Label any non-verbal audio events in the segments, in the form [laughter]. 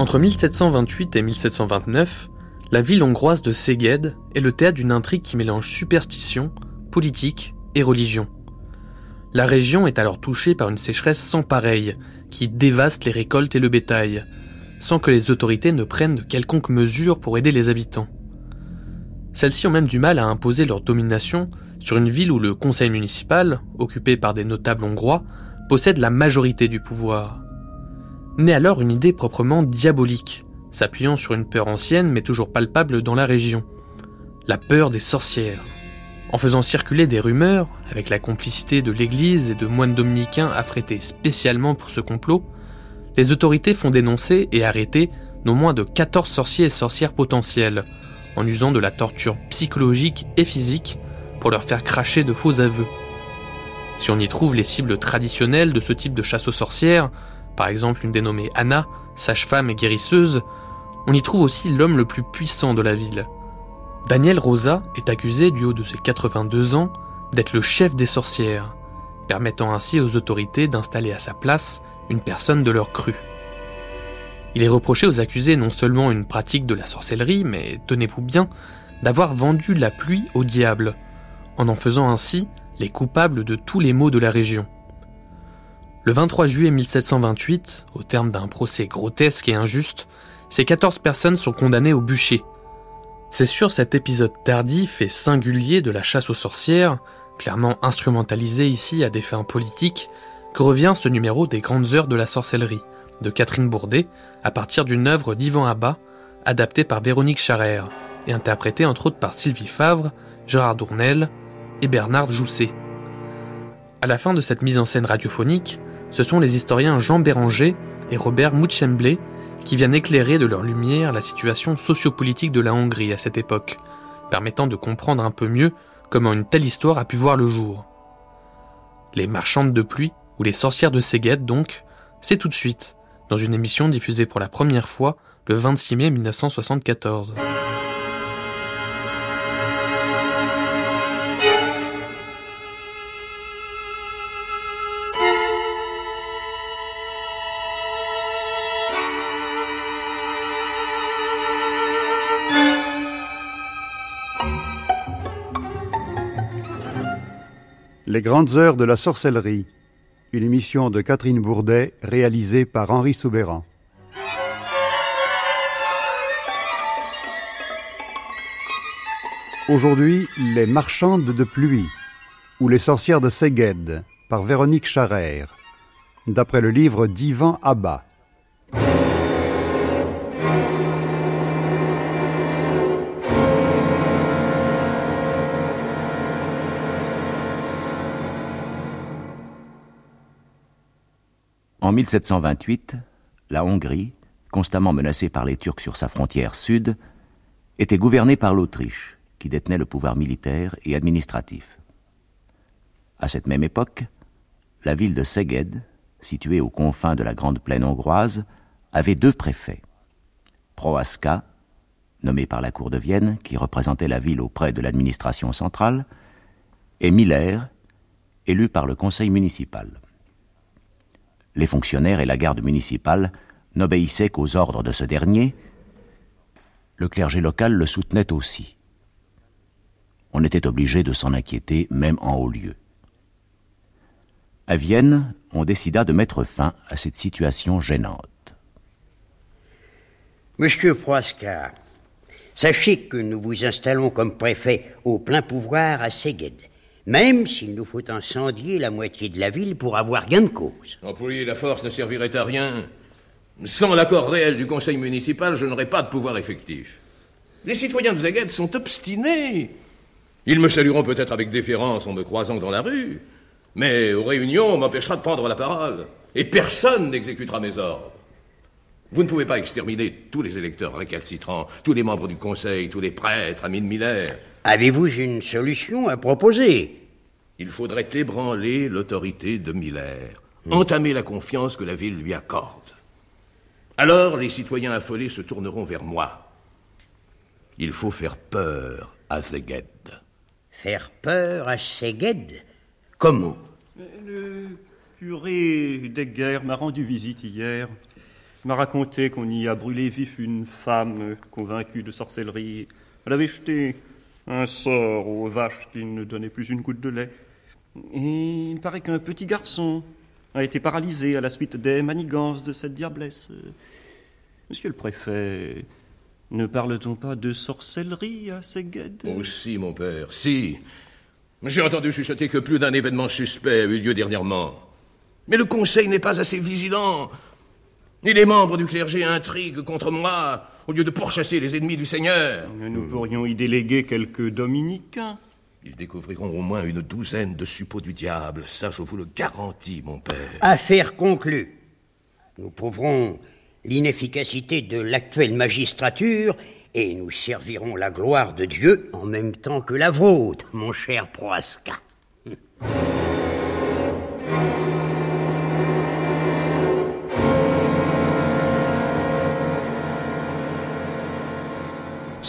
Entre 1728 et 1729, la ville hongroise de Szeged est le théâtre d'une intrigue qui mélange superstition, politique et religion. La région est alors touchée par une sécheresse sans pareille, qui dévaste les récoltes et le bétail, sans que les autorités ne prennent de quelconques mesures pour aider les habitants. Celles-ci ont même du mal à imposer leur domination sur une ville où le conseil municipal, occupé par des notables hongrois, possède la majorité du pouvoir naît alors une idée proprement diabolique, s'appuyant sur une peur ancienne mais toujours palpable dans la région. La peur des sorcières. En faisant circuler des rumeurs, avec la complicité de l'Église et de moines dominicains affrétés spécialement pour ce complot, les autorités font dénoncer et arrêter non moins de 14 sorciers et sorcières potentiels, en usant de la torture psychologique et physique pour leur faire cracher de faux aveux. Si on y trouve les cibles traditionnelles de ce type de chasse aux sorcières, par exemple une dénommée Anna, sage-femme et guérisseuse, on y trouve aussi l'homme le plus puissant de la ville. Daniel Rosa est accusé, du haut de ses 82 ans, d'être le chef des sorcières, permettant ainsi aux autorités d'installer à sa place une personne de leur cru. Il est reproché aux accusés non seulement une pratique de la sorcellerie, mais tenez-vous bien, d'avoir vendu la pluie au diable, en en faisant ainsi les coupables de tous les maux de la région. Le 23 juillet 1728, au terme d'un procès grotesque et injuste, ces 14 personnes sont condamnées au bûcher. C'est sur cet épisode tardif et singulier de la chasse aux sorcières, clairement instrumentalisé ici à des fins politiques, que revient ce numéro des Grandes Heures de la Sorcellerie, de Catherine Bourdet, à partir d'une œuvre d'Yvan Abba, adaptée par Véronique Charrère, et interprétée entre autres par Sylvie Favre, Gérard Dournel et Bernard Jousset. À la fin de cette mise en scène radiophonique, ce sont les historiens Jean Béranger et Robert Muchemblé qui viennent éclairer de leur lumière la situation sociopolitique de la Hongrie à cette époque, permettant de comprendre un peu mieux comment une telle histoire a pu voir le jour. Les marchandes de pluie, ou les sorcières de Szeged donc, c'est tout de suite, dans une émission diffusée pour la première fois le 26 mai 1974. Les grandes heures de la sorcellerie, une émission de Catherine Bourdet réalisée par Henri Soubéran. Aujourd'hui, Les marchandes de pluie ou Les sorcières de Szeged par Véronique Charrère, d'après le livre d'Ivan Abba. 1728, la Hongrie, constamment menacée par les Turcs sur sa frontière sud, était gouvernée par l'Autriche, qui détenait le pouvoir militaire et administratif. À cette même époque, la ville de Szeged, située aux confins de la grande plaine hongroise, avait deux préfets. Prohaska, nommé par la cour de Vienne, qui représentait la ville auprès de l'administration centrale, et Miller, élu par le conseil municipal les fonctionnaires et la garde municipale n'obéissaient qu'aux ordres de ce dernier, le clergé local le soutenait aussi. On était obligé de s'en inquiéter même en haut lieu. À Vienne, on décida de mettre fin à cette situation gênante. Monsieur Proasca, sachez que nous vous installons comme préfet au plein pouvoir à Szeged même s'il nous faut incendier la moitié de la ville pour avoir gain de cause. Employer la force ne servirait à rien. Sans l'accord réel du conseil municipal, je n'aurais pas de pouvoir effectif. Les citoyens de Zaguette sont obstinés. Ils me salueront peut-être avec déférence en me croisant dans la rue, mais aux réunions, on m'empêchera de prendre la parole, et personne n'exécutera mes ordres. Vous ne pouvez pas exterminer tous les électeurs récalcitrants, tous les membres du Conseil, tous les prêtres, amis de Miller. Avez-vous une solution à proposer? Il faudrait ébranler l'autorité de Miller, entamer la confiance que la ville lui accorde. Alors les citoyens affolés se tourneront vers moi. Il faut faire peur à Zeged. Faire peur à Seged Comment? Le curé des guerres m'a rendu visite hier. Il m'a raconté qu'on y a brûlé vif une femme convaincue de sorcellerie. Elle avait jeté un sort aux vaches qui ne donnaient plus une goutte de lait. Et il paraît qu'un petit garçon a été paralysé à la suite des manigances de cette diablesse. Monsieur le préfet, ne parle-t-on pas de sorcellerie à Seged Oh si, mon père, si. J'ai entendu chuchoter que plus d'un événement suspect a eu lieu dernièrement. Mais le Conseil n'est pas assez vigilant. Et les membres du clergé intriguent contre moi au lieu de pourchasser les ennemis du Seigneur. Nous pourrions y déléguer quelques dominicains. Ils découvriront au moins une douzaine de suppôts du diable. Ça, je vous le garantis, mon père. Affaire conclue. Nous prouverons l'inefficacité de l'actuelle magistrature et nous servirons la gloire de Dieu en même temps que la vôtre, mon cher Proasca.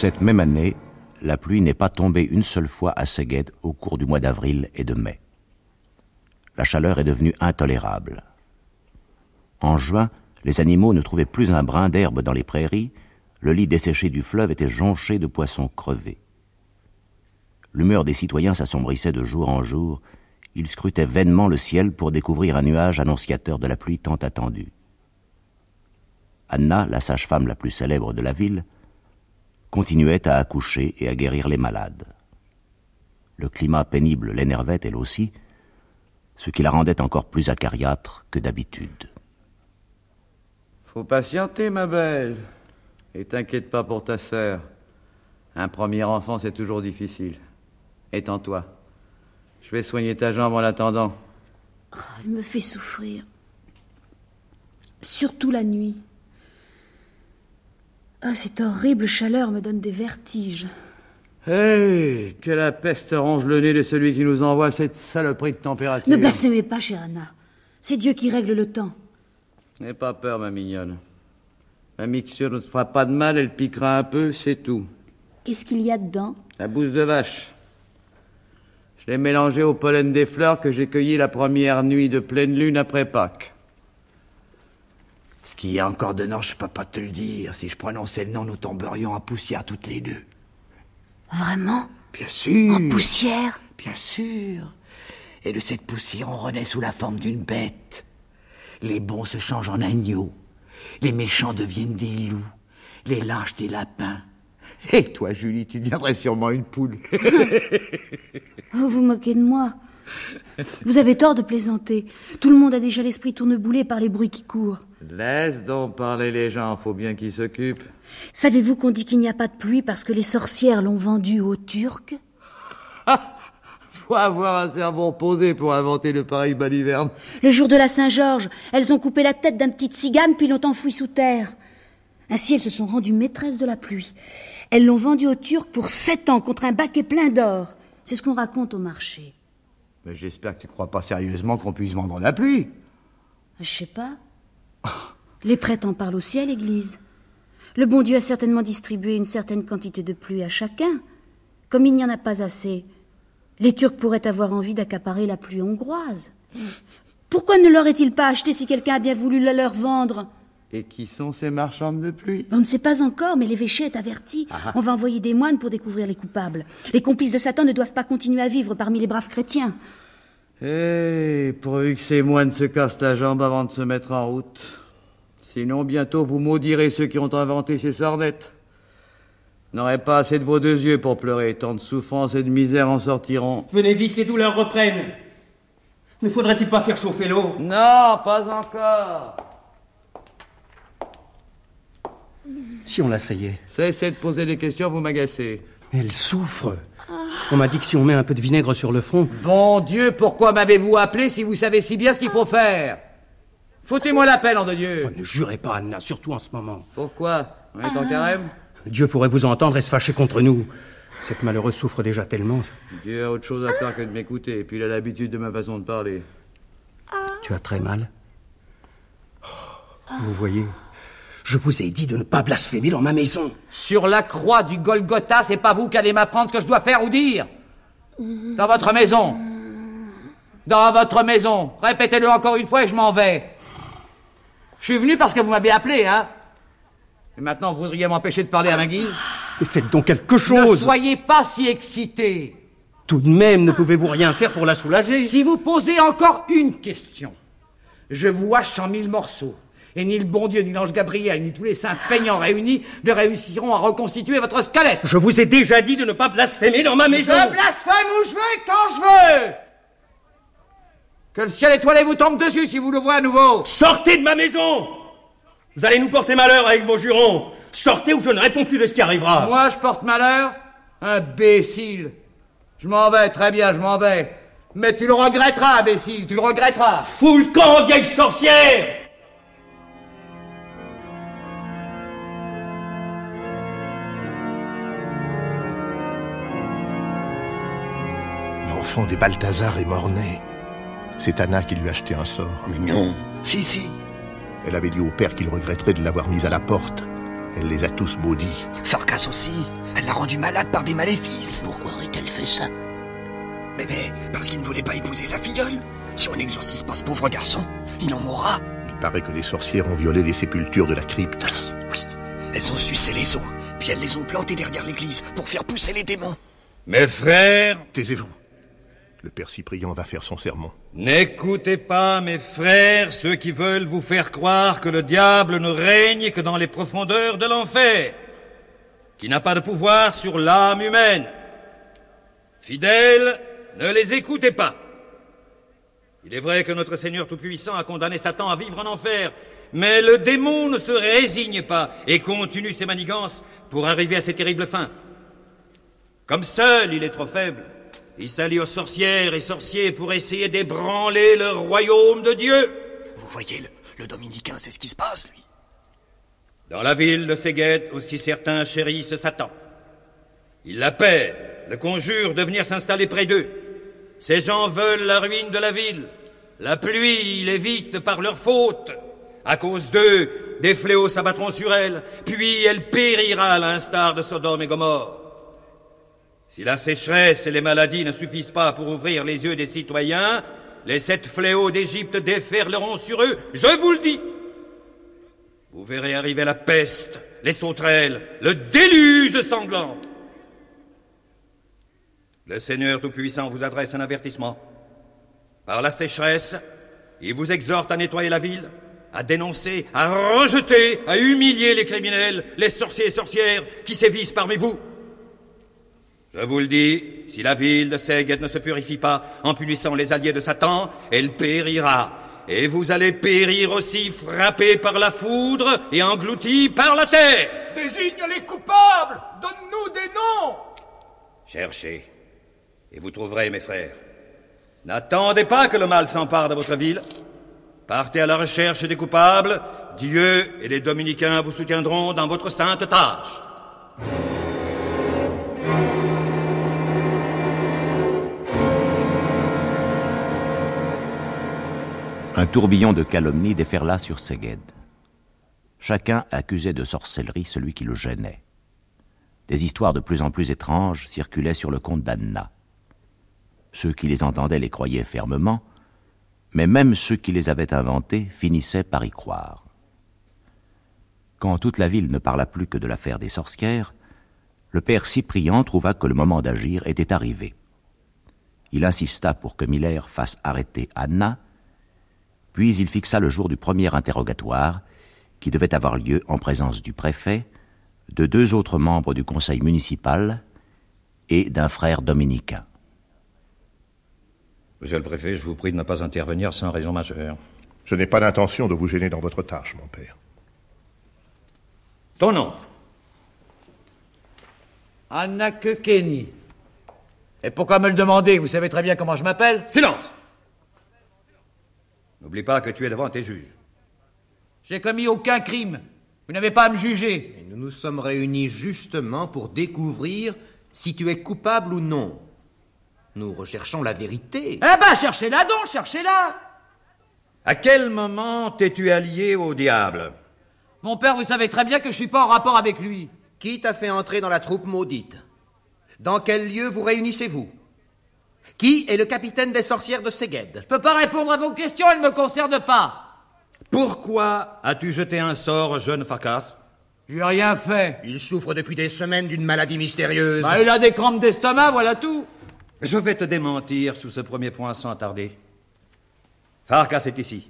Cette même année, la pluie n'est pas tombée une seule fois à Seged au cours du mois d'avril et de mai. La chaleur est devenue intolérable. En juin, les animaux ne trouvaient plus un brin d'herbe dans les prairies, le lit desséché du fleuve était jonché de poissons crevés. L'humeur des citoyens s'assombrissait de jour en jour, ils scrutaient vainement le ciel pour découvrir un nuage annonciateur de la pluie tant attendue. Anna, la sage-femme la plus célèbre de la ville, continuait à accoucher et à guérir les malades. Le climat pénible l'énervait elle aussi, ce qui la rendait encore plus acariâtre que d'habitude. Faut patienter, ma belle. Et t'inquiète pas pour ta sœur. Un premier enfant, c'est toujours difficile. Étends-toi. Je vais soigner ta jambe en l'attendant. Oh, il me fait souffrir. Surtout la nuit. Ah, cette horrible chaleur me donne des vertiges. Hé, que la peste ronge le nez de celui qui nous envoie cette saloperie de température. Ne blasphémez pas, chère Anna. C'est Dieu qui règle le temps. N'aie pas peur, ma mignonne. La mixture ne te fera pas de mal, elle piquera un peu, c'est tout. Qu'est-ce qu'il y a dedans? La bouse de vache. Je l'ai mélangée au pollen des fleurs que j'ai cueilli la première nuit de pleine lune après Pâques. Ce qu'il y a encore dedans, je peux pas te le dire. Si je prononçais le nom, nous tomberions en poussière toutes les deux. Vraiment? Bien sûr. En poussière? Bien sûr. Et de cette poussière, on renaît sous la forme d'une bête. Les bons se changent en agneaux. Les méchants deviennent des loups. Les lâches des lapins. Et toi, Julie, tu deviendrais sûrement une poule. [laughs] Vous vous moquez de moi. Vous avez tort de plaisanter. Tout le monde a déjà l'esprit tourneboulé par les bruits qui courent. Laisse donc parler les gens, faut bien qu'ils s'occupent. Savez-vous qu'on dit qu'il n'y a pas de pluie parce que les sorcières l'ont vendue aux Turcs? Faut avoir un cerveau reposé pour inventer le pareil baliverne. Le jour de la Saint-Georges, elles ont coupé la tête d'un petit cigane puis l'ont enfoui sous terre. Ainsi, elles se sont rendues maîtresses de la pluie. Elles l'ont vendue aux Turcs pour sept ans contre un baquet plein d'or. C'est ce qu'on raconte au marché. Mais j'espère que tu crois pas sérieusement qu'on puisse vendre la pluie. Je sais pas. Les prêtres en parlent aussi à l'église. Le bon Dieu a certainement distribué une certaine quantité de pluie à chacun. Comme il n'y en a pas assez, les Turcs pourraient avoir envie d'accaparer la pluie hongroise. Pourquoi ne l'aurait-il pas acheté si quelqu'un a bien voulu la leur vendre? Et qui sont ces marchandes de pluie? On ne sait pas encore, mais l'évêché est averti. On va envoyer des moines pour découvrir les coupables. Les complices de Satan ne doivent pas continuer à vivre parmi les braves chrétiens. Eh, pourvu que ces moines se cassent la jambe avant de se mettre en route. Sinon, bientôt vous maudirez ceux qui ont inventé ces sornettes. N'aurez pas assez de vos deux yeux pour pleurer. Tant de souffrance et de misère en sortiront. Venez vite, les douleurs reprennent. Ne faudrait-il pas faire chauffer l'eau? Non, pas encore. Si on l'asseyait. Cessez de poser des questions, vous m'agacez. Elle souffre. On m'a dit que si on met un peu de vinaigre sur le front. Bon Dieu, pourquoi m'avez-vous appelé si vous savez si bien ce qu'il faut faire? Foutez-moi la paix, nom de Dieu Oh, ne jurez pas, Anna, surtout en ce moment. Pourquoi? On est en carême? Dieu pourrait vous entendre et se fâcher contre nous. Cette malheureuse souffre déjà tellement. Dieu a autre chose à faire que de m'écouter, et puis il a l'habitude de ma façon de parler. Tu as très mal? Vous voyez, je vous ai dit de ne pas blasphémer dans ma maison. Sur la croix du Golgotha, c'est pas vous qui allez m'apprendre ce que je dois faire ou dire. Dans votre maison. Dans votre maison. Répétez-le encore une fois et je m'en vais. Je suis venu parce que vous m'avez appelé, hein Et maintenant, vous voudriez m'empêcher de parler à ma guise? Mais faites donc quelque Ne chose soyez pas si excité. Tout de même, ne pouvez-vous rien faire pour la soulager? Si vous posez encore une question, je vous hache en mille morceaux. Et ni le bon Dieu, ni l'ange Gabriel, ni tous les saints feignants réunis ne réussiront à reconstituer votre squelette. Je vous ai déjà dit de ne pas blasphémer dans ma maison. Je blasphème où je veux, quand je veux. Que le ciel étoilé vous tombe dessus si vous le voyez à nouveau. Sortez de ma maison. Vous allez nous porter malheur avec vos jurons. Sortez ou je ne réponds plus de ce qui arrivera. Moi, je porte malheur Imbécile. Je m'en vais, très bien, je m'en vais. Mais tu le regretteras, imbécile, tu le regretteras. Fous le camp, vieille sorcière Des Balthazar est mort-né. C'est Anna qui lui a acheté un sort. Mais non. Si, si. Elle avait dit au père qu'il regretterait de l'avoir mise à la porte. Elle les a tous maudits. Farkas aussi. Elle l'a rendu malade par des maléfices. Pourquoi aurait-elle fait ça? Mais, mais, parce qu'il ne voulait pas épouser sa filleule. Si on n'exorcise pas ce pauvre garçon, il en mourra. Il paraît que les sorcières ont violé les sépultures de la crypte. Oui, oui. Elles ont sucé les os, puis elles les ont plantées derrière l'église pour faire pousser les démons. Mes frères, Taisez-vous. Le père Cyprien va faire son sermon. n'écoutez pas, mes frères, ceux qui veulent vous faire croire que le diable ne règne que dans les profondeurs de l'enfer, qui n'a pas de pouvoir sur l'âme humaine. Fidèles, ne les écoutez pas. Il est vrai que notre Seigneur Tout-Puissant a condamné Satan à vivre en enfer, mais le démon ne se résigne pas et continue ses manigances pour arriver à ses terribles fins. Comme seul il est trop faible, il s'allie aux sorcières et sorciers pour essayer d'ébranler le royaume de Dieu. Vous voyez, le, le dominicain, c'est ce qui se passe, lui. Dans la ville de Séguet, aussi certains chérissent Satan. Ils l'appellent, le conjurent de venir s'installer près d'eux. Ces gens veulent la ruine de la ville. La pluie l'évite par leur faute. À cause d'eux, des fléaux s'abattront sur elle, puis elle périra à l'instar de Sodome et Gomorre. Si la sécheresse et les maladies ne suffisent pas pour ouvrir les yeux des citoyens, les sept fléaux d'Égypte déferleront sur eux, je vous le dis. Vous verrez arriver la peste, les sauterelles, le déluge sanglant. Le Seigneur Tout-Puissant vous adresse un avertissement. Par la sécheresse, il vous exhorte à nettoyer la ville, à dénoncer, à rejeter, à humilier les criminels, les sorciers et sorcières qui sévissent parmi vous. Je vous le dis, si la ville de Séguet ne se purifie pas en punissant les alliés de Satan, elle périra. Et vous allez périr aussi frappés par la foudre et engloutis par la terre. Désigne les coupables Donne-nous des noms Cherchez, et vous trouverez, mes frères. N'attendez pas que le mal s'empare de votre ville. Partez à la recherche des coupables. Dieu et les dominicains vous soutiendront dans votre sainte tâche. Un tourbillon de calomnies déferla sur Ségued. Chacun accusait de sorcellerie celui qui le gênait. Des histoires de plus en plus étranges circulaient sur le compte d'Anna. Ceux qui les entendaient les croyaient fermement, mais même ceux qui les avaient inventées finissaient par y croire. Quand toute la ville ne parla plus que de l'affaire des sorcières, le père Cyprien trouva que le moment d'agir était arrivé. Il insista pour que Miller fasse arrêter Anna, puis il fixa le jour du premier interrogatoire, qui devait avoir lieu en présence du préfet, de deux autres membres du conseil municipal et d'un frère dominicain. Monsieur le préfet, je vous prie de ne pas intervenir sans raison majeure. Je n'ai pas l'intention de vous gêner dans votre tâche, mon père. Ton nom Anna Kenny. Et pourquoi me le demander? Vous savez très bien comment je m'appelle Silence N'oublie pas que tu es devant tes juges. J'ai commis aucun crime. Vous n'avez pas à me juger. Et nous nous sommes réunis justement pour découvrir si tu es coupable ou non. Nous recherchons la vérité. Eh ben, cherchez-la donc, cherchez-la À quel moment t'es-tu allié au diable? Mon père, vous savez très bien que je suis pas en rapport avec lui. Qui t'a fait entrer dans la troupe maudite? Dans quel lieu vous réunissez-vous? Qui est le capitaine des sorcières de Séged Je peux pas répondre à vos questions, elles ne me concernent pas. Pourquoi as-tu jeté un sort au jeune Farkas? J'ai rien fait. Il souffre depuis des semaines d'une maladie mystérieuse. Bah, il a des crampes d'estomac, voilà tout. Je vais te démentir sous ce premier point sans tarder. Farkas est ici.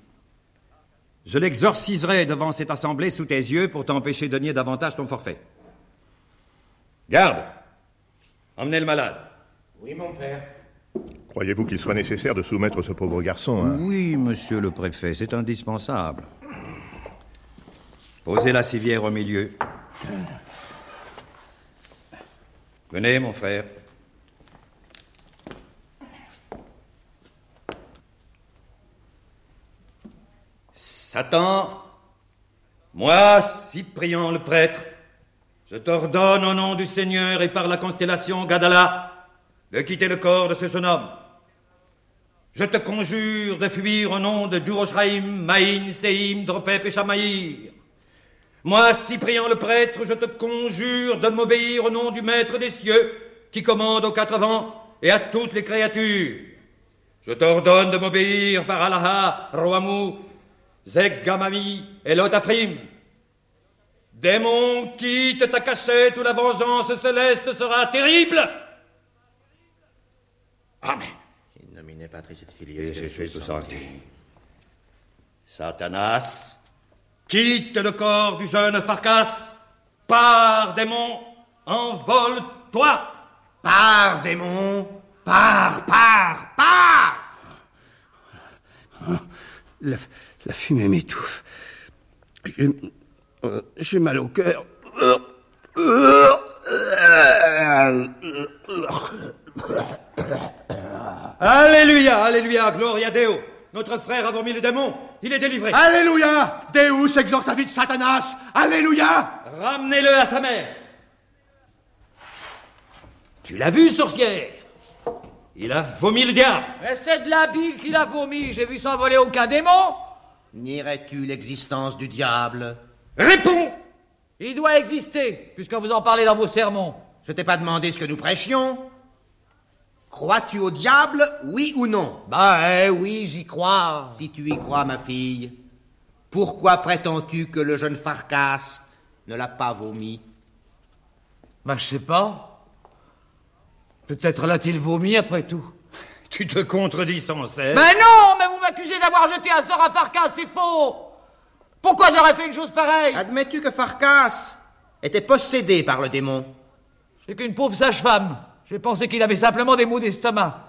Je l'exorciserai devant cette assemblée sous tes yeux pour t'empêcher de nier davantage ton forfait. Garde Emmenez le malade. Oui, mon père. Croyez-vous qu'il soit nécessaire de soumettre ce pauvre garçon hein? Oui, monsieur le préfet, c'est indispensable. Posez la civière au milieu. Venez, mon frère. Satan, moi, Cyprien le prêtre, je t'ordonne au nom du Seigneur et par la constellation Gadala de quitter le corps de ce jeune homme. Je te conjure de fuir au nom de Duroshraim, Maïn, Seim, Dropep et Shamaïr. Moi, Cyprien le prêtre, je te conjure de m'obéir au nom du Maître des cieux, qui commande aux quatre vents et à toutes les créatures. Je t'ordonne de m'obéir par Allah, Roamou, Zeg Gamami et Lotafrim. Démon, quitte ta cachette où la vengeance céleste sera terrible. Amen. In nomine Patris et Filii et Spiritus Sancti. Satanas, quitte le corps du jeune Farkas. Pars, démon, envole-toi. Pars, démon, pars, pars, pars. La, la fumée m'étouffe. J'ai euh, j'ai mal au cœur. [coughs] Alléluia, Alléluia, Gloria Deo. Notre frère a vomi le démon. Il est délivré. Alléluia Deus exortavit Satanas Alléluia Ramenez-le à sa mère. Tu l'as vu, sorcière? Il a vomi le diable. Mais c'est de la bile qu'il a vomi. J'ai vu s'envoler aucun démon. Nierais-tu l'existence du diable? Réponds Il doit exister, puisque vous en parlez dans vos sermons. Je t'ai pas demandé ce que nous prêchions. Crois-tu au diable, oui ou non? Bah, eh, oui, j'y crois. Si tu y crois, ma fille, pourquoi prétends-tu que le jeune Farkas ne l'a pas vomi? Bah, je sais pas. Peut-être l'a-t-il vomi après tout. Tu te contredis sans cesse. Mais non, mais vous m'accusez d'avoir jeté un sort à Farkas, c'est faux. Pourquoi j'aurais fait une chose pareille? Admets-tu que Farkas était possédé par le démon? C'est qu'une pauvre sage-femme. J'ai pensé qu'il avait simplement des maux d'estomac.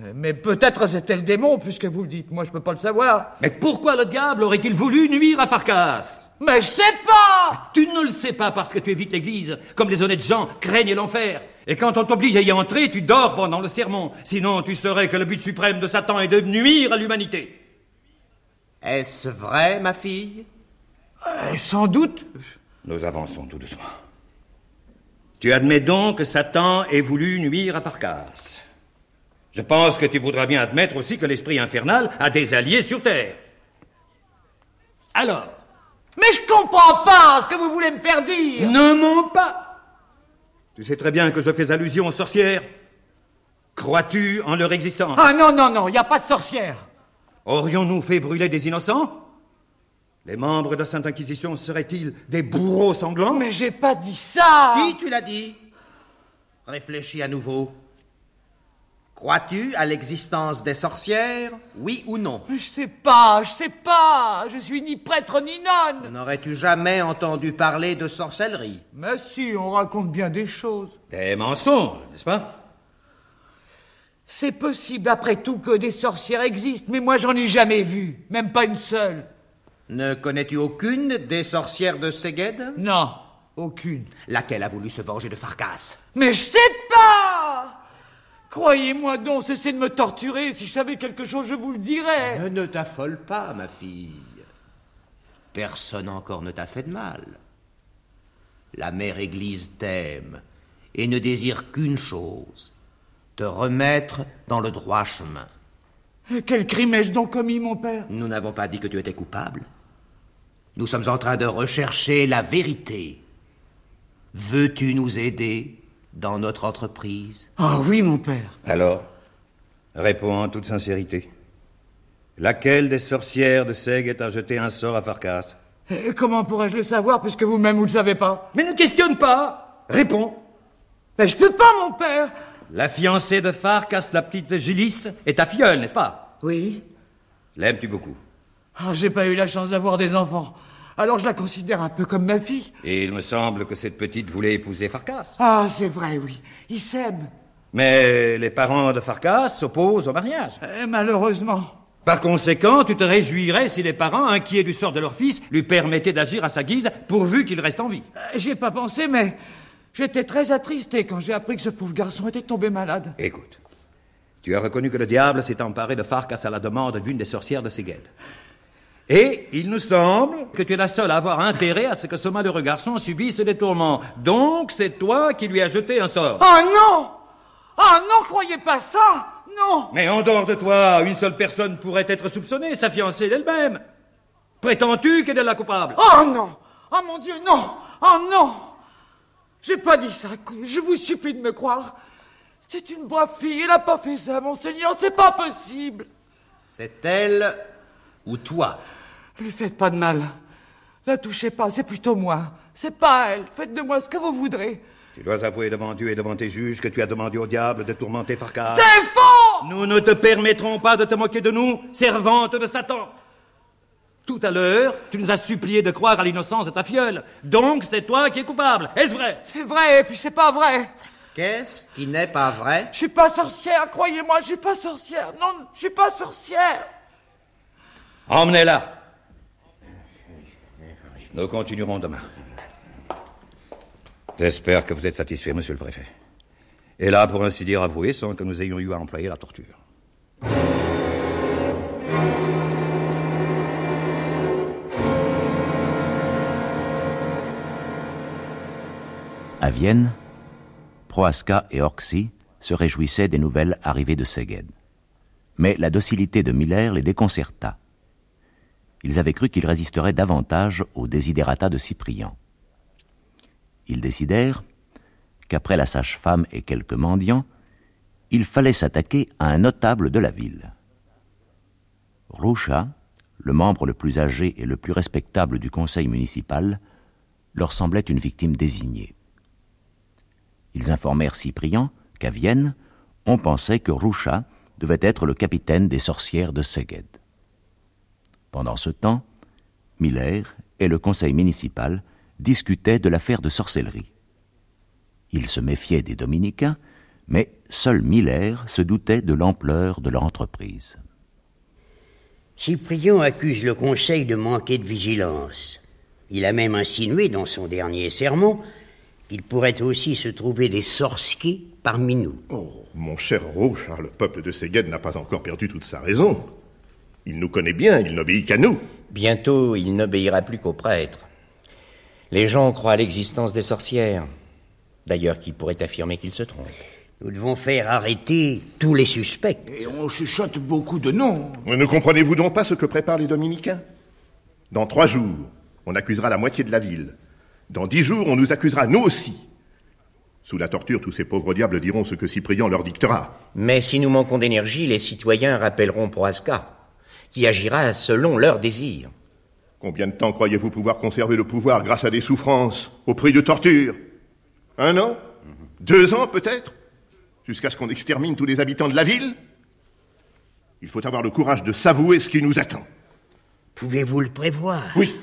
Euh, Mais peut-être c'était le démon, puisque vous le dites. Moi, je peux pas le savoir. Mais pourquoi le diable aurait-il voulu nuire à Farkas? Mais je sais pas Tu ne le sais pas parce que tu évites l'église, comme les honnêtes gens craignent l'enfer. Et quand on t'oblige à y entrer, tu dors pendant le sermon. Sinon, tu saurais que le but suprême de Satan est de nuire à l'humanité. Est-ce vrai, ma fille? Euh, Sans doute. Nous avançons tout doucement. Tu admets donc que Satan ait voulu nuire à Farkas. Je pense que tu voudras bien admettre aussi que l'esprit infernal a des alliés sur Terre. Alors Mais je comprends pas ce que vous voulez me faire dire Ne mens pas Tu sais très bien que je fais allusion aux sorcières. Crois-tu en leur existence? Ah non, non, non, il n'y a pas de sorcière. Aurions-nous fait brûler des innocents? Les membres de Sainte Inquisition seraient-ils des bourreaux sanglants? Mais j'ai pas dit ça Si tu l'as dit. Réfléchis à nouveau. Crois-tu à l'existence des sorcières, oui ou non? Je sais pas, je sais pas. Je suis ni prêtre ni nonne. N'aurais-tu jamais entendu parler de sorcellerie? Mais si, on raconte bien des choses. Des mensonges, n'est-ce pas? C'est possible après tout que des sorcières existent, mais moi j'en ai jamais vu, même pas une seule. Ne connais-tu aucune des sorcières de Séged Non, aucune. Laquelle a voulu se venger de Farkas? Mais je sais pas Croyez-moi donc, cessez de me torturer. Si je savais quelque chose, je vous le dirais. Ne, ne t'affole pas, ma fille. Personne encore ne t'a fait de mal. La mère Église t'aime et ne désire qu'une chose, te remettre dans le droit chemin. Quel crime ai-je donc commis, mon père? Nous n'avons pas dit que tu étais coupable. Nous sommes en train de rechercher la vérité. Veux-tu nous aider dans notre entreprise? Ah oui, mon père. Alors, réponds en toute sincérité. Laquelle des sorcières de Seguet a jeté un sort à Farkas? Et comment pourrais-je le savoir puisque vous-même vous ne le savez pas? Mais ne questionne pas Réponds Mais je peux pas, mon père La fiancée de Farkas, la petite Gilis, est ta filleule, n'est-ce pas? Oui. L'aimes-tu beaucoup? Ah, j'ai pas eu la chance d'avoir des enfants. Alors je la considère un peu comme ma fille. Et il me semble que cette petite voulait épouser Farkas. Ah, c'est vrai, oui. Ils s'aiment. Mais les parents de Farkas s'opposent au mariage. Eh, malheureusement. Par conséquent, tu te réjouirais si les parents, inquiets du sort de leur fils, lui permettaient d'agir à sa guise, pourvu qu'il reste en vie. Euh, J'y ai pas pensé, mais j'étais très attristé quand j'ai appris que ce pauvre garçon était tombé malade. Écoute, tu as reconnu que le diable s'est emparé de Farkas à la demande d'une des sorcières de Seged. Et il nous semble que tu es la seule à avoir intérêt à ce que ce malheureux garçon subisse des tourments. Donc c'est toi qui lui as jeté un sort. Ah non Ah non, croyez pas ça Non Mais en dehors de toi, une seule personne pourrait être soupçonnée, sa fiancée elle-même. Prétends-tu qu'elle est la coupable? Oh non Oh mon Dieu, non Oh non J'ai pas dit ça, je vous supplie de me croire. C'est une brave fille, elle a pas fait ça, monseigneur, c'est pas possible. C'est elle ou toi Lui faites pas de mal. La touchez pas, c'est plutôt moi. C'est pas elle. Faites de moi ce que vous voudrez. Tu dois avouer devant Dieu et devant tes juges que tu as demandé au diable de tourmenter Farkas. C'est faux Nous ne te permettrons pas de te moquer de nous, servante de Satan. Tout à l'heure, tu nous as supplié de croire à l'innocence de ta filleule. Donc c'est toi qui es coupable. Est-ce vrai? C'est vrai, et puis c'est pas vrai. Qu'est-ce qui n'est pas vrai? Je suis pas sorcière, croyez-moi, je suis pas sorcière. Non, je suis pas sorcière. Emmenez-la. Nous continuerons demain. J'espère que vous êtes satisfait, monsieur le préfet. Et là, pour ainsi dire, avoué, sans que nous ayons eu à employer la torture. À Vienne, Prohaska et Orczy se réjouissaient des nouvelles arrivées de Szeged. Mais la docilité de Miller les déconcerta. Ils avaient cru qu'il résisterait davantage aux désidérata de Cyprien. Ils décidèrent qu'après la sage-femme et quelques mendiants, il fallait s'attaquer à un notable de la ville. Roucha, le membre le plus âgé et le plus respectable du conseil municipal, leur semblait une victime désignée. Ils informèrent Cyprien qu'à Vienne, on pensait que Roucha devait être le capitaine des sorcières de Szeged. Pendant ce temps, Miller et le conseil municipal discutaient de l'affaire de sorcellerie. Ils se méfiaient des dominicains, mais seul Miller se doutait de l'ampleur de leur entreprise. Cyprien accuse le conseil de manquer de vigilance. Il a même insinué dans son dernier sermon qu'il pourrait aussi se trouver des sorciers parmi nous. Oh, mon cher Rocha, le peuple de Séged n'a pas encore perdu toute sa raison. Il nous connaît bien, il n'obéit qu'à nous. Bientôt, il n'obéira plus qu'aux prêtres. Les gens croient à l'existence des sorcières. D'ailleurs, qui pourrait affirmer qu'ils se trompent Nous devons faire arrêter tous les suspects. Et on chuchote beaucoup de noms. Ne comprenez-vous donc pas ce que préparent les dominicains? Dans trois jours, on accusera la moitié de la ville. Dans dix jours, on nous accusera nous aussi. Sous la torture, tous ces pauvres diables diront ce que Cyprien leur dictera. Mais si nous manquons d'énergie, les citoyens rappelleront Proasca, qui agira selon leurs désirs. Combien de temps croyez-vous pouvoir conserver le pouvoir grâce à des souffrances, au prix de torture Un an? Deux ans peut-être? Jusqu'à ce qu'on extermine tous les habitants de la ville? Il faut avoir le courage de s'avouer ce qui nous attend. Pouvez-vous le prévoir? Oui.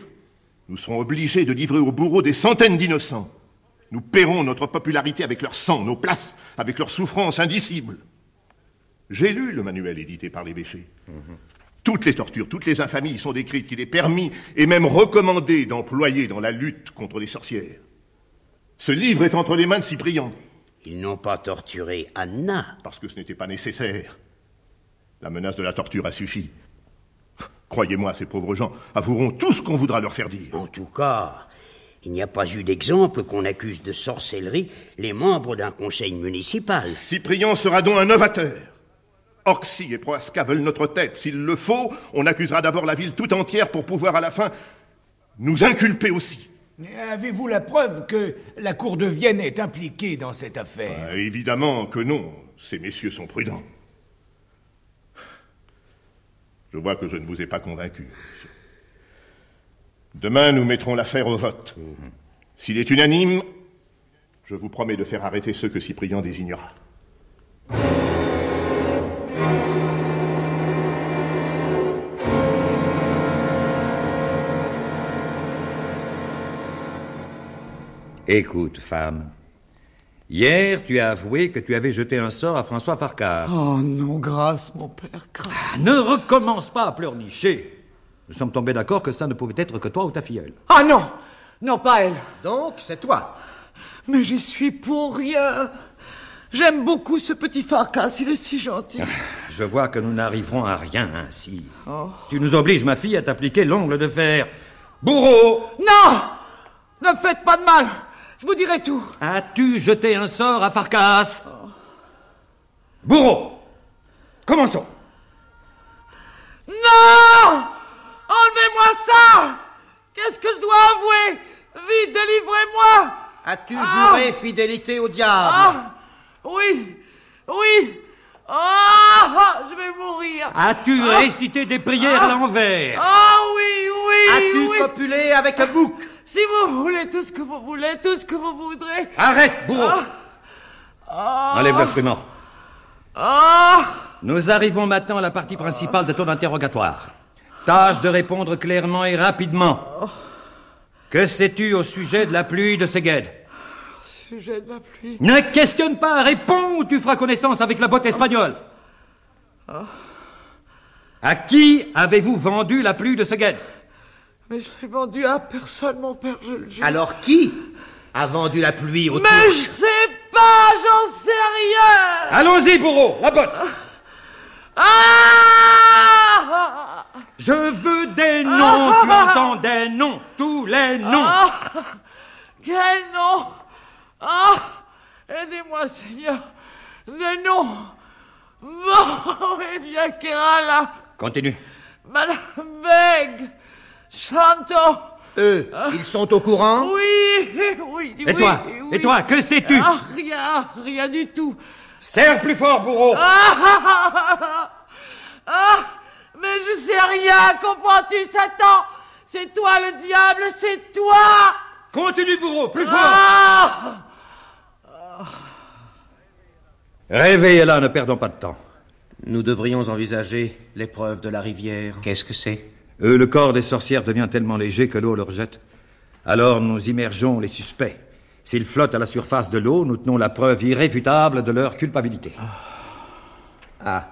Nous serons obligés de livrer au bourreau des centaines d'innocents. Nous paierons notre popularité avec leur sang, nos places, avec leurs souffrances indicibles. J'ai lu le manuel édité par l'évêché. Toutes les tortures, toutes les infamies y sont décrites, qu'il est permis et même recommandé d'employer dans la lutte contre les sorcières. Ce livre est entre les mains de Cyprien. Ils n'ont pas torturé Anna. Parce que ce n'était pas nécessaire. La menace de la torture a suffi. Croyez-moi, ces pauvres gens avoueront tout ce qu'on voudra leur faire dire. En tout cas, il n'y a pas eu d'exemple qu'on accuse de sorcellerie les membres d'un conseil municipal. Cyprien sera donc un novateur. Orxy et Proasca veulent notre tête. S'il le faut, on accusera d'abord la ville tout entière pour pouvoir à la fin nous inculper aussi. Avez-vous la preuve que la cour de Vienne est impliquée dans cette affaire? Ah, Évidemment que non. Ces messieurs sont prudents. Je vois que je ne vous ai pas convaincu. Demain, nous mettrons l'affaire au vote. S'il est unanime, je vous promets de faire arrêter ceux que Cyprien désignera. Écoute, femme. Hier, tu as avoué que tu avais jeté un sort à François Farkas. Oh non, grâce, mon père, grâce. Ne recommence pas à pleurnicher. Nous sommes tombés d'accord que ça ne pouvait être que toi ou ta filleule. Ah non Non, pas elle. Donc, c'est toi. Mais j'y suis pour rien. J'aime beaucoup ce petit Farkas, il est si gentil. Je vois que nous n'arriverons à rien ainsi. Oh. Tu nous obliges, ma fille, à t'appliquer l'ongle de fer. Bourreau Non Ne me faites pas de mal Je vous dirai tout. As-tu jeté un sort à Farkas? Bourreau! Commençons. Non! Enlevez-moi ça! Qu'est-ce que je dois avouer? Vite, délivrez-moi! As-tu Ah juré fidélité au diable? Ah Oui! Oui! Ah Je vais mourir! As-tu Ah récité des prières à l'envers? Ah oui, oui As-tu oui. copulé avec un bouc? Si vous voulez tout ce que vous voulez, tout ce que vous voudrez. Arrête, bourreau Ah Enlève l'instrument. Ah Nous arrivons maintenant à la partie principale de ton interrogatoire. Tâche de répondre clairement et rapidement. Que sais-tu au sujet de la pluie de Segued Sujet de la pluie. Ne questionne pas, réponds ou tu feras connaissance avec la botte espagnole. Ah. À qui avez-vous vendu la pluie de Segued Mais je l'ai vendu à personne, mon père, je le jure. Alors qui a vendu la pluie au Mais je sais pas, j'en sais rien. Allons-y, bourreau, la botte. Ah Je veux des noms, tu entends Des noms, tous les noms. Ah Quel nom Ah Aidez-moi, Seigneur. Des noms. Bon, il y a Kerala, Continue. Madame Beg, Chanto. Eux, ils sont au courant? Oui, oui, Et oui, toi? oui. Et toi, que sais-tu? Ah, rien, rien du tout. Serre plus fort, bourreau Ah, ah, ah, ah, ah, mais je sais rien, comprends-tu, Satan? C'est toi le diable, c'est toi Continue, bourreau, plus fort Ah Réveillez-la, ne perdons pas de temps. Nous devrions envisager l'épreuve de la rivière. Qu'est-ce que c'est? Euh, le corps des sorcières devient tellement léger que l'eau leur jette. Alors nous immergeons les suspects. S'ils flottent à la surface de l'eau, nous tenons la preuve irréfutable de leur culpabilité. Ah.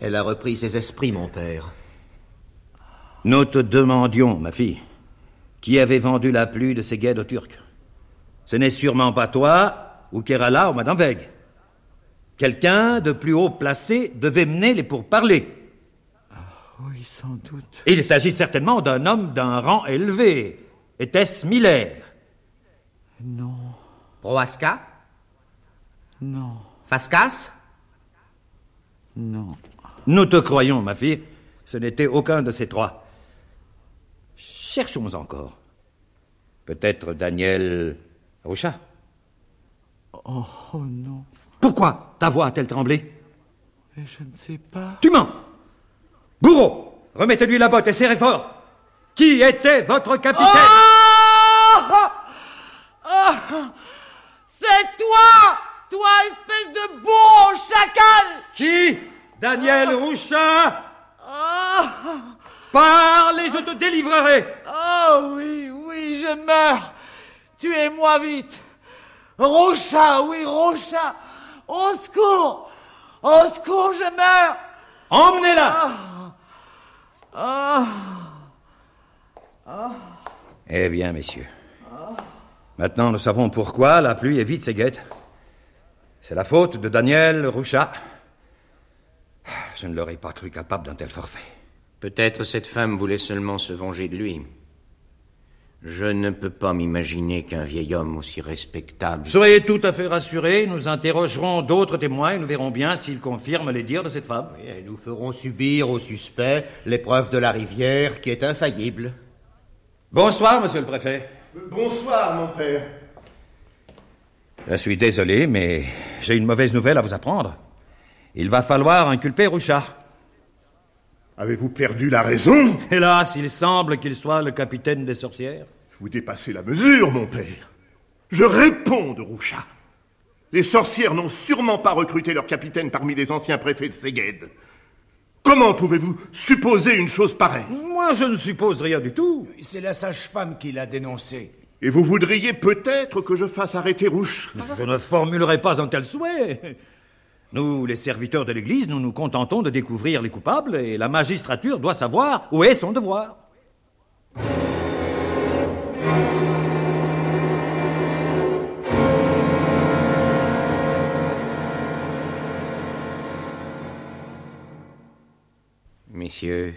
Elle a repris ses esprits, mon père. Nous te demandions, ma fille, qui avait vendu la pluie de ces guides aux Turcs. Ce n'est sûrement pas toi, ou Kerala, ou Madame Veig. Quelqu'un de plus haut placé devait mener les pourparlers. Oui, sans doute. Il s'agit certainement d'un homme d'un rang élevé. Était-ce Miller? Non, Proasca non, Fascas? Non. Nous te croyons, ma fille. Ce n'était aucun de ces trois. Cherchons encore. Peut-être Daniel Rouchat. Oh, oh non, Pourquoi ta voix a-t-elle tremblé? Je ne sais pas. Tu mens Bourreau, remettez-lui la botte et serrez fort. Qui était votre capitaine Ah Ah C'est toi Toi, espèce de bon chacal Qui Daniel Rouchat Ah Parle et je te délivrerai Oh oui, oui, je meurs. Tuez-moi vite. Rocha, oui, Rocha. Au secours. Au secours, je meurs. Emmenez-la Ah Ah Eh bien, messieurs. Maintenant, nous savons pourquoi la pluie évite ces guettes. C'est la faute de Daniel Rouchat. Je ne l'aurais pas cru capable d'un tel forfait. Peut-être cette femme voulait seulement se venger de lui. Je ne peux pas m'imaginer qu'un vieil homme aussi respectable. Soyez tout à fait rassurés, nous interrogerons d'autres témoins et nous verrons bien s'ils confirment les dires de cette femme. et nous ferons subir au suspect l'épreuve de la rivière qui est infaillible. Bonsoir, monsieur le préfet. Bonsoir, mon père. Je suis désolé, mais j'ai une mauvaise nouvelle à vous apprendre. Il va falloir inculper Rouchat. Avez-vous perdu la raison? Hélas, il semble qu'il soit le capitaine des sorcières. Vous dépassez la mesure, mon père. Je réponds de Rouchat. Les sorcières n'ont sûrement pas recruté leur capitaine parmi les anciens préfets de Séged. Comment pouvez-vous supposer une chose pareille? Moi, je ne suppose rien du tout. C'est la sage-femme qui l'a dénoncé. Et vous voudriez peut-être que je fasse arrêter Rouchat Je ne formulerai pas un tel souhait. Nous, les serviteurs de l'Église, nous nous contentons de découvrir les coupables et la magistrature doit savoir où est son devoir. Messieurs,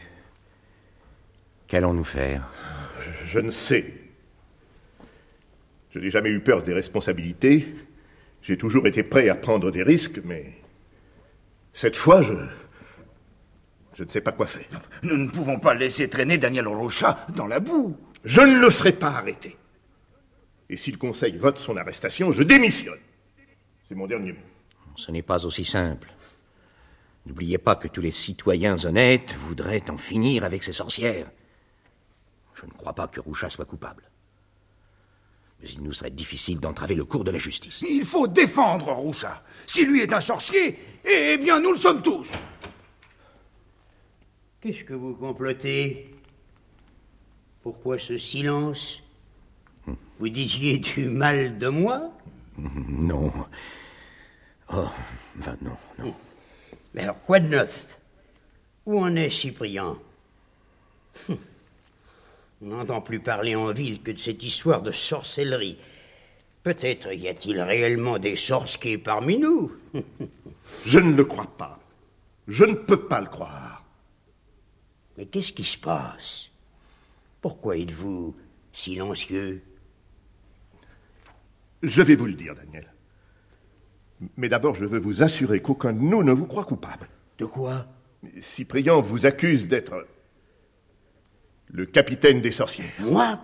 qu'allons-nous faire? Je, je ne sais. Je n'ai jamais eu peur des responsabilités. J'ai toujours été prêt à prendre des risques, mais cette fois, je. Je ne sais pas quoi faire. Nous ne pouvons pas laisser traîner Daniel Rocha dans la boue. Je ne le ferai pas arrêter. Et si le Conseil vote son arrestation, je démissionne. C'est mon dernier mot. Ce n'est pas aussi simple. N'oubliez pas que tous les citoyens honnêtes voudraient en finir avec ces sorcières. Je ne crois pas que Rouchat soit coupable. Mais il nous serait difficile d'entraver le cours de la justice. Il faut défendre Rouchat. Si lui est un sorcier, eh bien nous le sommes tous. Qu'est-ce que vous complotez? Pourquoi ce silence? Vous disiez du mal de moi? [laughs] Non. Oh, enfin non, non. Mais alors quoi de neuf? Où en est Cyprien? On n'entend plus parler en ville que de cette histoire de sorcellerie. Peut-être y a-t-il réellement des sorciers parmi nous. [laughs] Je ne le crois pas. Je ne peux pas le croire. Mais qu'est-ce qui se passe? Pourquoi êtes-vous silencieux? Je vais vous le dire, Daniel. Mais d'abord, je veux vous assurer qu'aucun de nous ne vous croit coupable. De quoi? Cyprien vous accuse d'être le capitaine des sorcières. Moi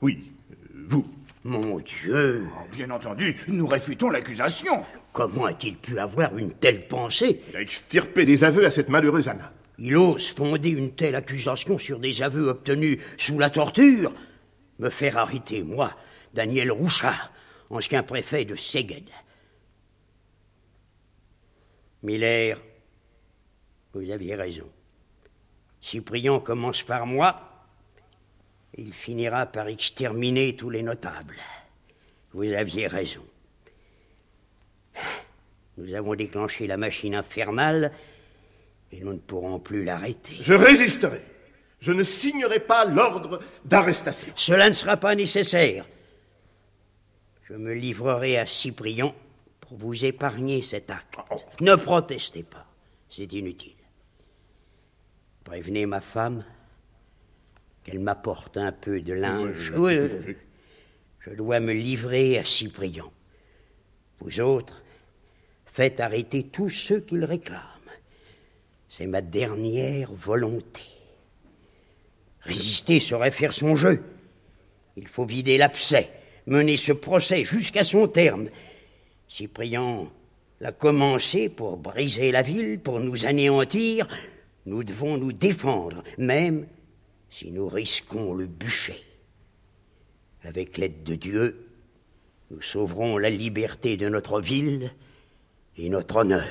Oui, vous. Mon Dieu Bien entendu, nous réfutons l'accusation. Comment a-t-il pu avoir une telle pensée Il a extirpé des aveux à cette malheureuse Anna. Il ose fonder une telle accusation sur des aveux obtenus sous la torture Me faire arrêter, moi, Daniel Rouchat, ancien préfet de Séged. Miller, vous aviez raison. Cyprien commence par moi, et il finira par exterminer tous les notables. Vous aviez raison. Nous avons déclenché la machine infernale et nous ne pourrons plus l'arrêter. Je résisterai. Je ne signerai pas l'ordre d'arrestation. Cela ne sera pas nécessaire. Je me livrerai à Cyprien pour vous épargner cet acte. Ne protestez pas, c'est inutile. Prévenez ma femme qu'elle m'apporte un peu de linge. Oui, oui, oui. Je dois me livrer à Cyprien. Vous autres, faites arrêter tous ceux qui le réclament. C'est ma dernière volonté. Résister serait faire son jeu. Il faut vider l'abcès, mener ce procès jusqu'à son terme. Cyprien l'a commencé pour briser la ville, pour nous anéantir. Nous devons nous défendre, même si nous risquons le bûcher. Avec l'aide de Dieu, nous sauverons la liberté de notre ville et notre honneur.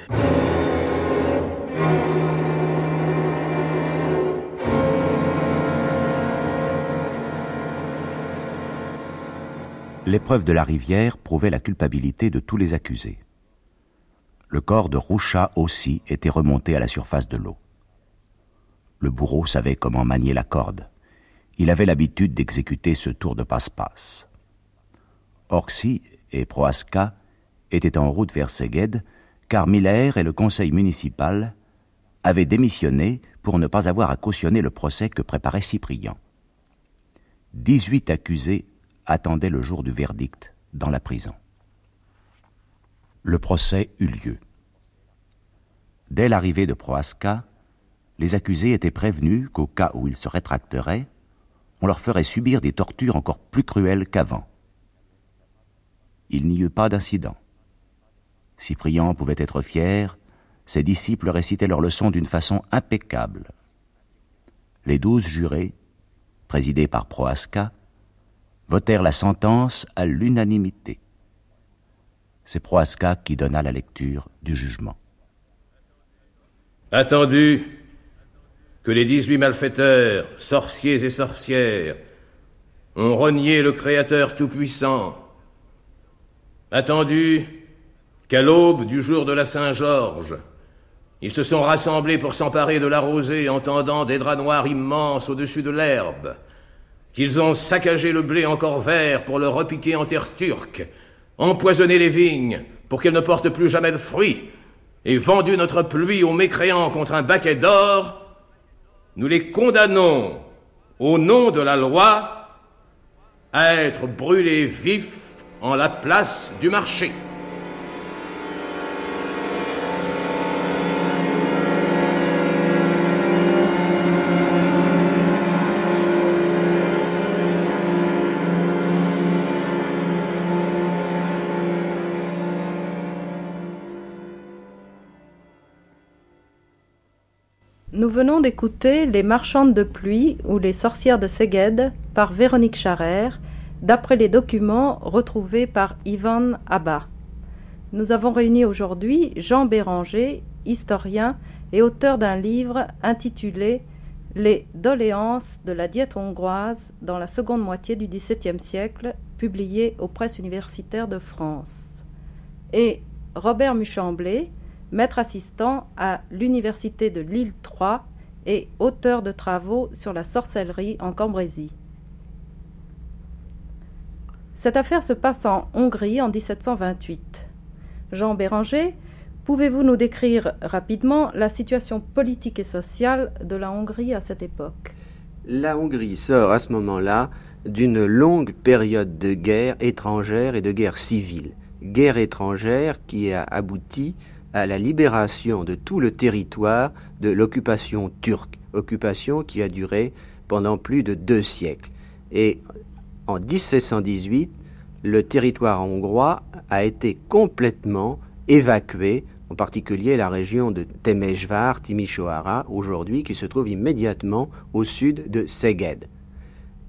L'épreuve de la rivière prouvait la culpabilité de tous les accusés. Le corps de Rouchat aussi était remonté à la surface de l'eau. Le bourreau savait comment manier la corde. Il avait l'habitude d'exécuter ce tour de passe-passe. Orxy et Proaska étaient en route vers Séged, car Miller et le conseil municipal avaient démissionné pour ne pas avoir à cautionner le procès que préparait Cyprien. 18 accusés attendaient le jour du verdict dans la prison. Le procès eut lieu. Dès l'arrivée de Proasca, les accusés étaient prévenus qu'au cas où ils se rétracteraient, on leur ferait subir des tortures encore plus cruelles qu'avant. Il n'y eut pas d'incident. Cyprien pouvait être fier, ses disciples récitaient leurs leçons d'une façon impeccable. Les douze jurés, présidés par Proasca, votèrent la sentence à l'unanimité. C'est Proasca qui donna la lecture du jugement. Attendu que les dix-huit malfaiteurs, sorciers et sorcières, ont renié le Créateur Tout-Puissant. Attendu qu'à l'aube du jour de la Saint-Georges, ils se sont rassemblés pour s'emparer de la rosée en tendant des draps noirs immenses au-dessus de l'herbe, qu'ils ont saccagé le blé encore vert pour le repiquer en terre turque, empoisonné les vignes pour qu'elles ne portent plus jamais de fruits, et vendu notre pluie aux mécréants contre un baquet d'or, nous les condamnons, au nom de la loi, à être brûlés vifs en la place du marché. Nous venons d'écouter Les marchandes de pluie ou Les sorcières de Szeged par Véronique Charrer, d'après les documents retrouvés par Ivan Abba. Nous avons réuni aujourd'hui Jean Béranger, historien et auteur d'un livre intitulé Les doléances de la diète hongroise dans la seconde moitié du XVIIe siècle, publié aux presses universitaires de France, et Robert Muchamblé, maître assistant à l'Université de Lille 3 et auteur de travaux sur la sorcellerie en Cambrésie. Cette affaire se passe en Hongrie en 1728. Jean Béranger, pouvez-vous nous décrire rapidement la situation politique et sociale de la Hongrie à cette époque? La Hongrie sort à ce moment-là d'une longue période de guerre étrangère et de guerre civile. Guerre étrangère qui a abouti à la libération de tout le territoire de l'occupation turque, occupation qui a duré pendant plus de deux siècles. Et en 1718, le territoire hongrois a été complètement évacué, en particulier la région de Temesvar, Timișoara, aujourd'hui, qui se trouve immédiatement au sud de Szeged.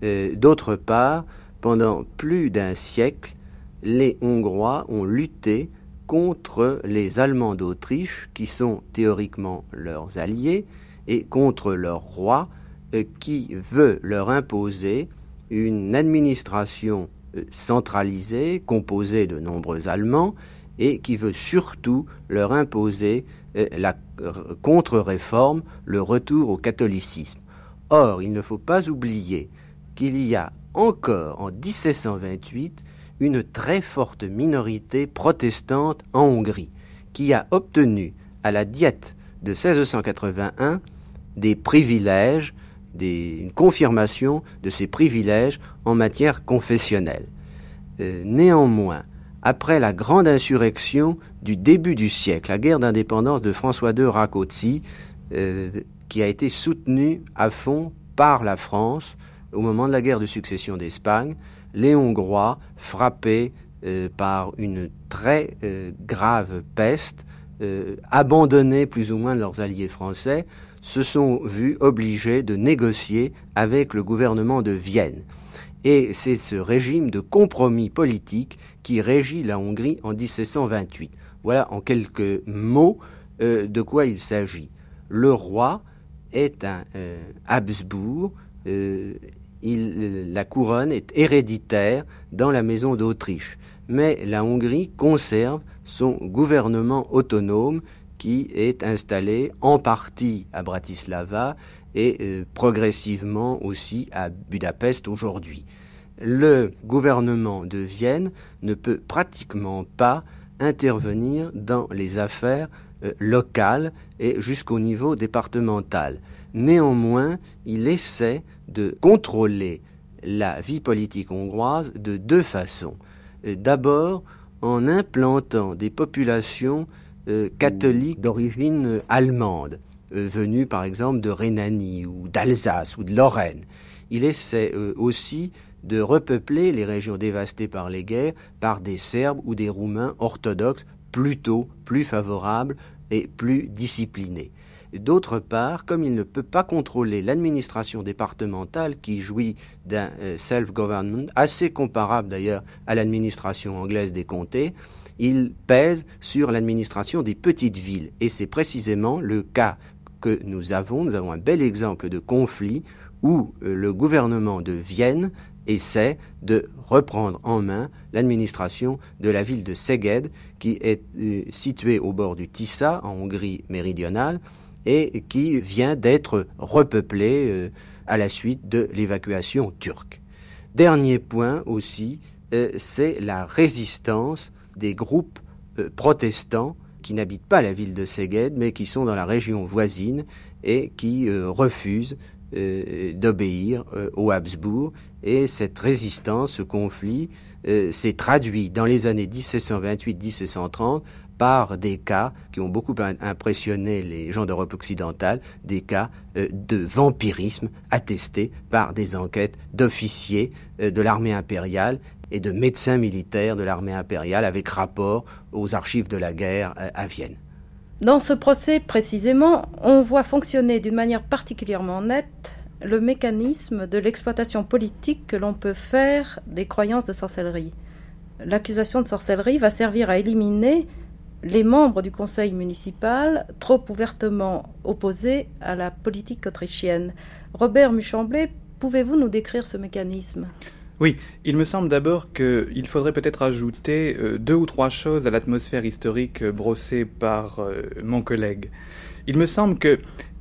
Euh, d'autre part, pendant plus d'un siècle, les Hongrois ont lutté contre les Allemands d'Autriche, qui sont théoriquement leurs alliés, et contre leur roi, euh, qui veut leur imposer une administration euh, centralisée, composée de nombreux Allemands, et qui veut surtout leur imposer euh, la contre-réforme, le retour au catholicisme. Or, il ne faut pas oublier qu'il y a encore en 1728 une très forte minorité protestante en Hongrie, qui a obtenu à la diète de 1681 des privilèges, une confirmation de ces privilèges en matière confessionnelle. Euh, néanmoins, après la grande insurrection du début du siècle, la guerre d'indépendance de François II Rákóczi, euh, qui a été soutenue à fond par la France au moment de la guerre de succession d'Espagne, les Hongrois, frappés euh, par une très euh, grave peste, euh, abandonnés plus ou moins leurs alliés français, se sont vus obligés de négocier avec le gouvernement de Vienne. Et c'est ce régime de compromis politique qui régit la Hongrie en 1728. Voilà en quelques mots de quoi il s'agit. Le roi est un Habsbourg, la couronne est héréditaire dans la maison d'Autriche. Mais la Hongrie conserve son gouvernement autonome qui est installé en partie à Bratislava et euh, progressivement aussi à Budapest aujourd'hui. Le gouvernement de Vienne ne peut pratiquement pas intervenir dans les affaires euh, local et jusqu'au niveau départemental. Néanmoins, il essaie de contrôler la vie politique hongroise de deux façons. Euh, d'abord, en implantant des populations euh, catholiques d'origine allemande, venues par exemple de Rhénanie ou d'Alsace ou de Lorraine. Il essaie aussi de repeupler les régions dévastées par les guerres par des Serbes ou des Roumains orthodoxes plutôt plus favorables et plus disciplinés. D'autre part, comme il ne peut pas contrôler l'administration départementale qui jouit d'un euh, self-government assez comparable d'ailleurs à l'administration anglaise des comtés, il pèse sur l'administration des petites villes. Et c'est précisément le cas que nous avons. Nous avons un bel exemple de conflit où euh, le gouvernement de Vienne essaie de reprendre en main l'administration de la ville de Szeged, qui est euh, située au bord du Tissa, en Hongrie méridionale, et qui vient d'être repeuplée euh, à la suite de l'évacuation turque. Dernier point aussi, euh, c'est la résistance des groupes protestants qui n'habitent pas la ville de Szeged, mais qui sont dans la région voisine et qui refusent d'obéir aux Habsbourg et cette résistance, ce conflit, euh, s'est traduit dans les années 1728-1730 par des cas qui ont beaucoup impressionné les gens d'Europe occidentale, des cas euh, de vampirisme attestés par des enquêtes d'officiers euh, de l'armée impériale et de médecins militaires de l'armée impériale avec rapport aux archives de la guerre à Vienne. Dans ce procès précisément, on voit fonctionner d'une manière particulièrement nette le mécanisme de l'exploitation politique que l'on peut faire des croyances de sorcellerie. L'accusation de sorcellerie va servir à éliminer les membres du conseil municipal trop ouvertement opposés à la politique autrichienne. Robert Muchamblet, pouvez-vous nous décrire ce mécanisme? Oui, il me semble d'abord qu'il faudrait peut-être ajouter euh, deux ou trois choses à l'atmosphère historique euh, brossée par euh, mon collègue. Il me semble que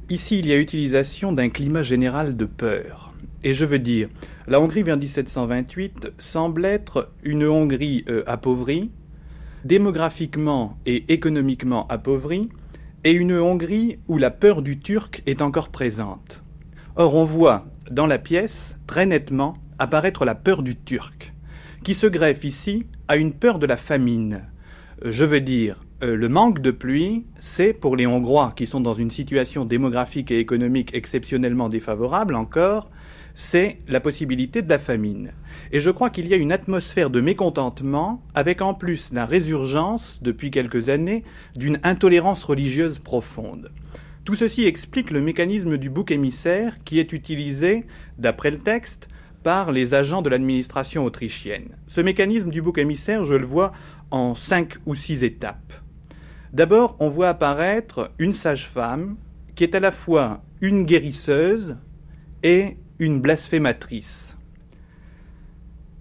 Ici, il y a utilisation d'un climat général de peur. Et je veux dire, la Hongrie vers 1728 semble être une Hongrie appauvrie, démographiquement et économiquement appauvrie, et une Hongrie où la peur du turc est encore présente. Or, on voit dans la pièce très nettement apparaître la peur du turc, qui se greffe ici à une peur de la famine. Je veux dire, euh, le manque de pluie, c'est pour les Hongrois qui sont dans une situation démographique et économique exceptionnellement défavorable encore, c'est la possibilité de la famine. Et je crois qu'il y a une atmosphère de mécontentement avec en plus la résurgence, depuis quelques années, d'une intolérance religieuse profonde. Tout ceci explique le mécanisme du bouc émissaire qui est utilisé, d'après le texte, par les agents de l'administration autrichienne. Ce mécanisme du bouc émissaire, je le vois en cinq ou six étapes. D'abord, on voit apparaître une sage-femme qui est à la fois une guérisseuse et une blasphématrice.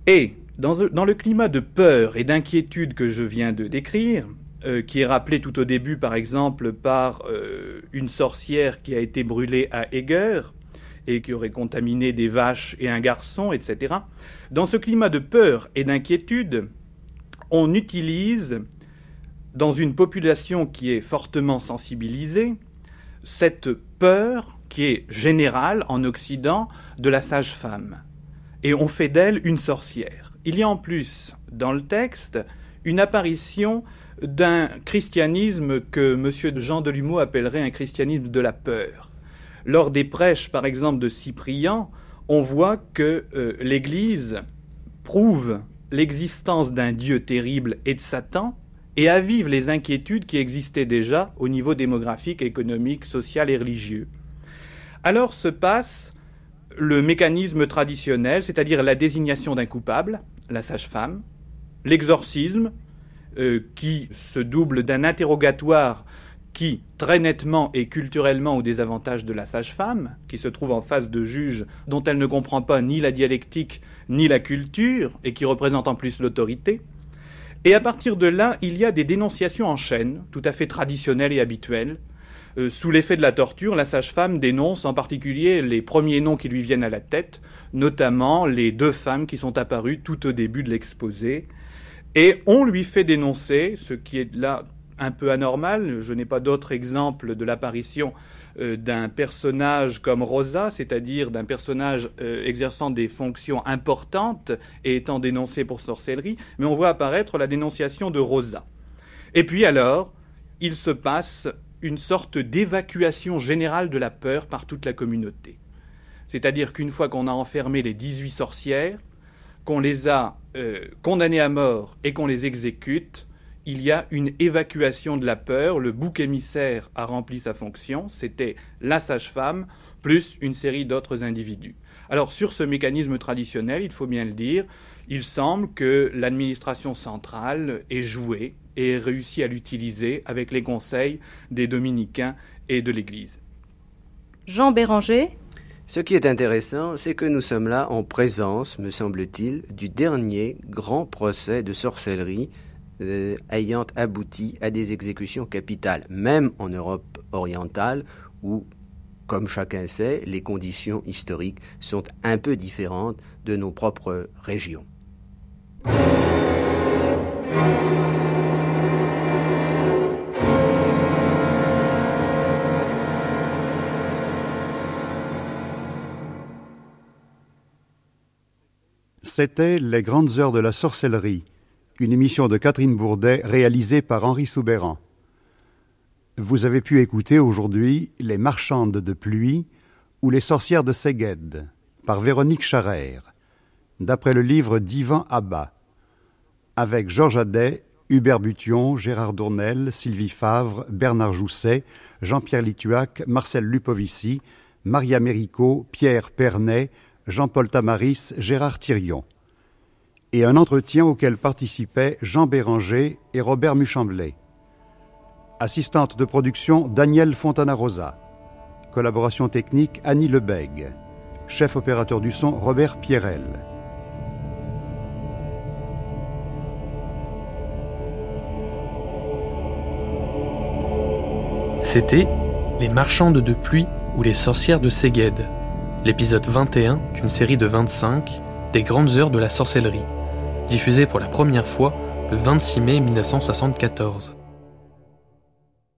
Et dans, le climat de peur et d'inquiétude que je viens de décrire, euh, qui est rappelé tout au début par exemple par euh, une sorcière qui a été brûlée à Eger et qui aurait contaminé des vaches et un garçon, etc. Dans ce climat de peur et d'inquiétude, on utilise dans une population qui est fortement sensibilisée, cette peur qui est générale en Occident de la sage-femme. Et on fait d'elle une sorcière. Il y a en plus dans le texte une apparition d'un christianisme que M. Jean Delumeau appellerait un christianisme de la peur. Lors des prêches, par exemple, de Cyprien, on voit que euh, l'Église prouve l'existence d'un Dieu terrible et de Satan, et avive les inquiétudes qui existaient déjà au niveau démographique, économique, social et religieux. Alors se passe le mécanisme traditionnel, c'est-à-dire la désignation d'un coupable, la sage-femme, l'exorcisme, euh, qui se double d'un interrogatoire qui, très nettement et culturellement, au désavantage de la sage-femme, qui se trouve en face de juges dont elle ne comprend pas ni la dialectique ni la culture, et qui représente en plus l'autorité, et à partir de là, il y a des dénonciations en chaîne, tout à fait traditionnelles et habituelles. Euh, sous l'effet de la torture, la sage-femme dénonce en particulier les premiers noms qui lui viennent à la tête, notamment les deux femmes qui sont apparues tout au début de l'exposé. Et on lui fait dénoncer, ce qui est là un peu anormal. Je n'ai pas d'autres exemples de l'apparition d'un personnage comme Rosa, c'est-à-dire d'un personnage euh, exerçant des fonctions importantes et étant dénoncé pour sorcellerie, mais on voit apparaître la dénonciation de Rosa. Et puis alors, il se passe une sorte d'évacuation générale de la peur par toute la communauté. C'est-à-dire qu'une fois qu'on a enfermé les 18 sorcières, qu'on les a euh, condamnées à mort et qu'on les exécute, il y a une évacuation de la peur. Le bouc émissaire a rempli sa fonction. C'était la sage-femme plus une série d'autres individus. Alors sur ce mécanisme traditionnel, il faut bien le dire, il semble que l'administration centrale ait joué et ait réussi à l'utiliser avec les conseils des dominicains et de l'Église. Jean Béranger Ce qui est intéressant, c'est que nous sommes là en présence, me semble-t-il, du dernier grand procès de sorcellerie euh, ayant abouti à des exécutions capitales, même en Europe orientale où, comme chacun sait, les conditions historiques sont un peu différentes de nos propres régions. C'était Les Grandes Heures de la Sorcellerie, une émission de Catherine Bourdet réalisée par Henri Soubéran. Vous avez pu écouter aujourd'hui Les Marchandes de pluie ou Les Sorcières de Séged par Véronique Charrère, d'après le livre d'Ivan Abba, avec Georges Adet, Hubert Bution, Gérard Dournel, Sylvie Favre, Bernard Jousset, Jean-Pierre Lituac, Marcel Lupovici, Maria Mérico, Pierre Pernet, Jean-Paul Tamaris, Gérard Thirion et un entretien auquel participaient Jean Béranger et Robert Muchamblet. Assistante de production Daniel Fontana-Rosa. Collaboration technique Annie Lebègue. Chef opérateur du son Robert Pierrel. C'était Les marchandes de pluie ou les sorcières de Séged, l'épisode 21 d'une série de 25 des grandes heures de la sorcellerie diffusé pour la première fois le 26 mai 1974.